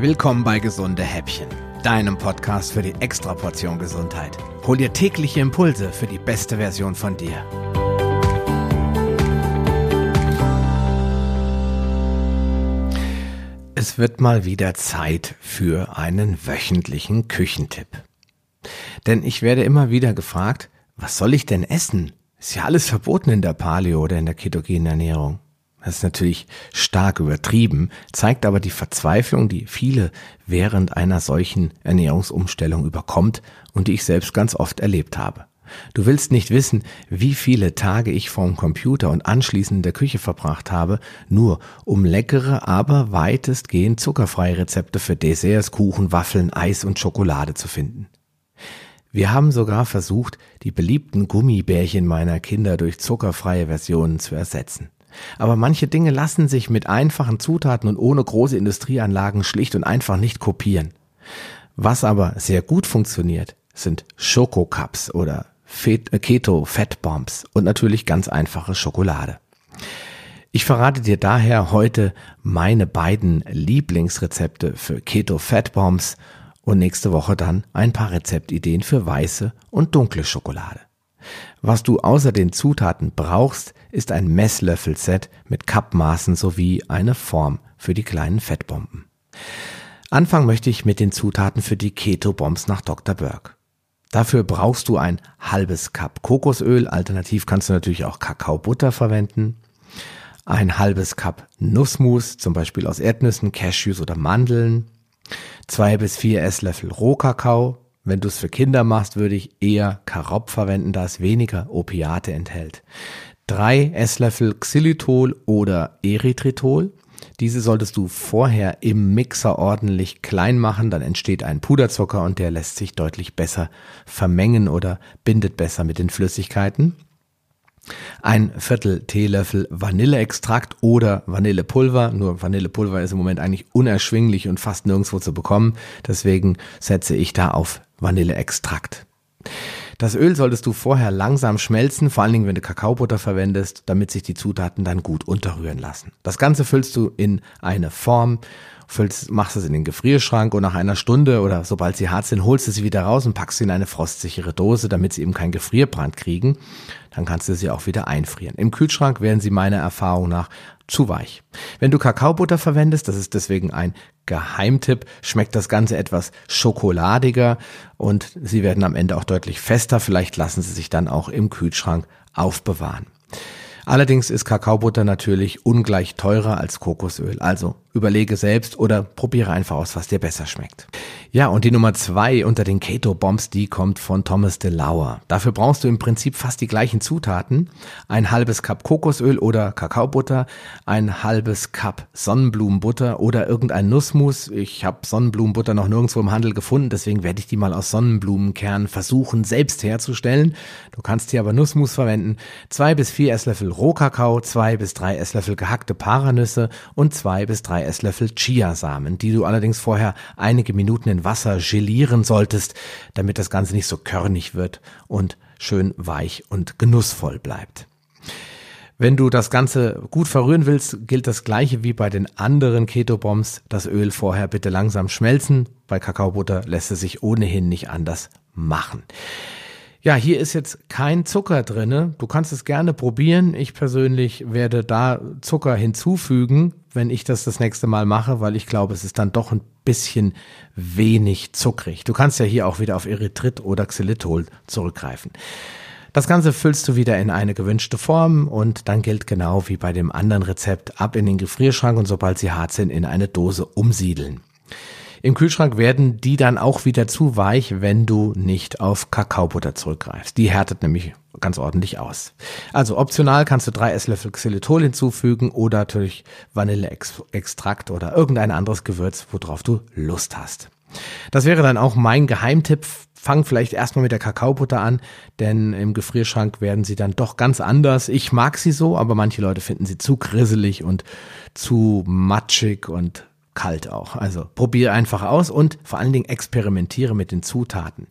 Willkommen bei Gesunde Häppchen, deinem Podcast für die Extraportion Gesundheit. Hol dir tägliche Impulse für die beste Version von dir. Es wird mal wieder Zeit für einen wöchentlichen Küchentipp. Denn ich werde immer wieder gefragt, was soll ich denn essen? Ist ja alles verboten in der Paleo oder in der ketogenen Ernährung. Das ist natürlich stark übertrieben, zeigt aber die Verzweiflung, die viele während einer solchen Ernährungsumstellung überkommt und die ich selbst ganz oft erlebt habe. Du willst nicht wissen, wie viele Tage ich vorm Computer und anschließend in der Küche verbracht habe, nur um leckere, aber weitestgehend zuckerfreie Rezepte für Desserts, Kuchen, Waffeln, Eis und Schokolade zu finden. Wir haben sogar versucht, die beliebten Gummibärchen meiner Kinder durch zuckerfreie Versionen zu ersetzen. Aber manche Dinge lassen sich mit einfachen Zutaten und ohne große Industrieanlagen schlicht und einfach nicht kopieren. Was aber sehr gut funktioniert, sind Schokocups oder äh, Keto Fat Bombs und natürlich ganz einfache Schokolade. Ich verrate dir daher heute meine beiden Lieblingsrezepte für Keto Fat Bombs und nächste Woche dann ein paar Rezeptideen für weiße und dunkle Schokolade. Was du außer den Zutaten brauchst, ist ein Messlöffelset mit Kappmaßen sowie eine Form für die kleinen Fettbomben. Anfangen möchte ich mit den Zutaten für die Keto-Bombs nach Dr. Berg. Dafür brauchst du ein halbes Cup Kokosöl, alternativ kannst du natürlich auch Kakaobutter verwenden, ein halbes Cup Nussmus, zum Beispiel aus Erdnüssen, Cashews oder Mandeln, Zwei bis vier Esslöffel Rohkakao. Wenn du es für Kinder machst, würde ich eher Karob verwenden, da es weniger Opiate enthält. Drei Esslöffel Xylitol oder Erythritol. Diese solltest du vorher im Mixer ordentlich klein machen, dann entsteht ein Puderzucker und der lässt sich deutlich besser vermengen oder bindet besser mit den Flüssigkeiten ein Viertel Teelöffel Vanilleextrakt oder Vanillepulver. Nur Vanillepulver ist im Moment eigentlich unerschwinglich und fast nirgendwo zu bekommen. Deswegen setze ich da auf Vanilleextrakt. Das Öl solltest du vorher langsam schmelzen, vor allen Dingen, wenn du Kakaobutter verwendest, damit sich die Zutaten dann gut unterrühren lassen. Das Ganze füllst du in eine Form füllst, machst es in den Gefrierschrank und nach einer Stunde oder sobald sie hart sind, holst du sie wieder raus und packst sie in eine frostsichere Dose, damit sie eben keinen Gefrierbrand kriegen. Dann kannst du sie auch wieder einfrieren. Im Kühlschrank werden sie meiner Erfahrung nach zu weich. Wenn du Kakaobutter verwendest, das ist deswegen ein Geheimtipp, schmeckt das Ganze etwas schokoladiger und sie werden am Ende auch deutlich fester. Vielleicht lassen sie sich dann auch im Kühlschrank aufbewahren. Allerdings ist Kakaobutter natürlich ungleich teurer als Kokosöl. Also überlege selbst oder probiere einfach aus, was dir besser schmeckt. Ja, und die Nummer zwei unter den Keto Bombs, die kommt von Thomas de Lauer. Dafür brauchst du im Prinzip fast die gleichen Zutaten. Ein halbes Cup Kokosöl oder Kakaobutter, ein halbes Cup Sonnenblumenbutter oder irgendein Nussmus. Ich habe Sonnenblumenbutter noch nirgendwo im Handel gefunden, deswegen werde ich die mal aus Sonnenblumenkernen versuchen selbst herzustellen. Du kannst hier aber Nussmus verwenden. Zwei bis vier Esslöffel Rohkakao, zwei bis drei Esslöffel gehackte Paranüsse und zwei bis drei Esslöffel Chiasamen, die du allerdings vorher einige Minuten in Wasser gelieren solltest, damit das Ganze nicht so körnig wird und schön weich und genussvoll bleibt. Wenn du das Ganze gut verrühren willst, gilt das gleiche wie bei den anderen Keto-Bombs. Das Öl vorher bitte langsam schmelzen. Bei Kakaobutter lässt es sich ohnehin nicht anders machen. Ja, hier ist jetzt kein Zucker drinne. Du kannst es gerne probieren. Ich persönlich werde da Zucker hinzufügen, wenn ich das das nächste Mal mache, weil ich glaube, es ist dann doch ein bisschen wenig zuckrig. Du kannst ja hier auch wieder auf Erythrit oder Xylitol zurückgreifen. Das Ganze füllst du wieder in eine gewünschte Form und dann gilt genau wie bei dem anderen Rezept ab in den Gefrierschrank und sobald sie hart sind in eine Dose umsiedeln. Im Kühlschrank werden die dann auch wieder zu weich, wenn du nicht auf Kakaobutter zurückgreifst. Die härtet nämlich ganz ordentlich aus. Also optional kannst du drei Esslöffel Xylitol hinzufügen oder natürlich Vanilleextrakt oder irgendein anderes Gewürz, worauf du Lust hast. Das wäre dann auch mein Geheimtipp. Fang vielleicht erstmal mit der Kakaobutter an, denn im Gefrierschrank werden sie dann doch ganz anders. Ich mag sie so, aber manche Leute finden sie zu grisselig und zu matschig und kalt auch. Also probiere einfach aus und vor allen Dingen experimentiere mit den Zutaten.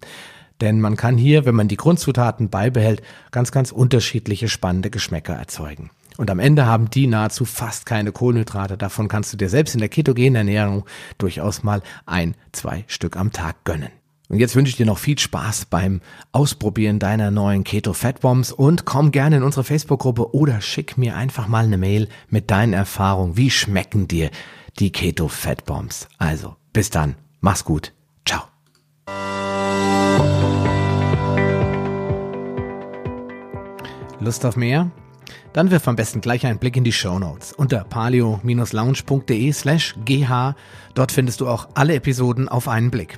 Denn man kann hier, wenn man die Grundzutaten beibehält, ganz, ganz unterschiedliche spannende Geschmäcker erzeugen. Und am Ende haben die nahezu fast keine Kohlenhydrate. Davon kannst du dir selbst in der ketogenen Ernährung durchaus mal ein, zwei Stück am Tag gönnen. Und jetzt wünsche ich dir noch viel Spaß beim Ausprobieren deiner neuen Keto Fat Bombs und komm gerne in unsere Facebook-Gruppe oder schick mir einfach mal eine Mail mit deinen Erfahrungen. Wie schmecken dir die Keto Fat Bombs? Also, bis dann. Mach's gut. Ciao. Lust auf mehr? Dann wirf am besten gleich einen Blick in die Show Notes unter palio-lounge.de slash gh. Dort findest du auch alle Episoden auf einen Blick.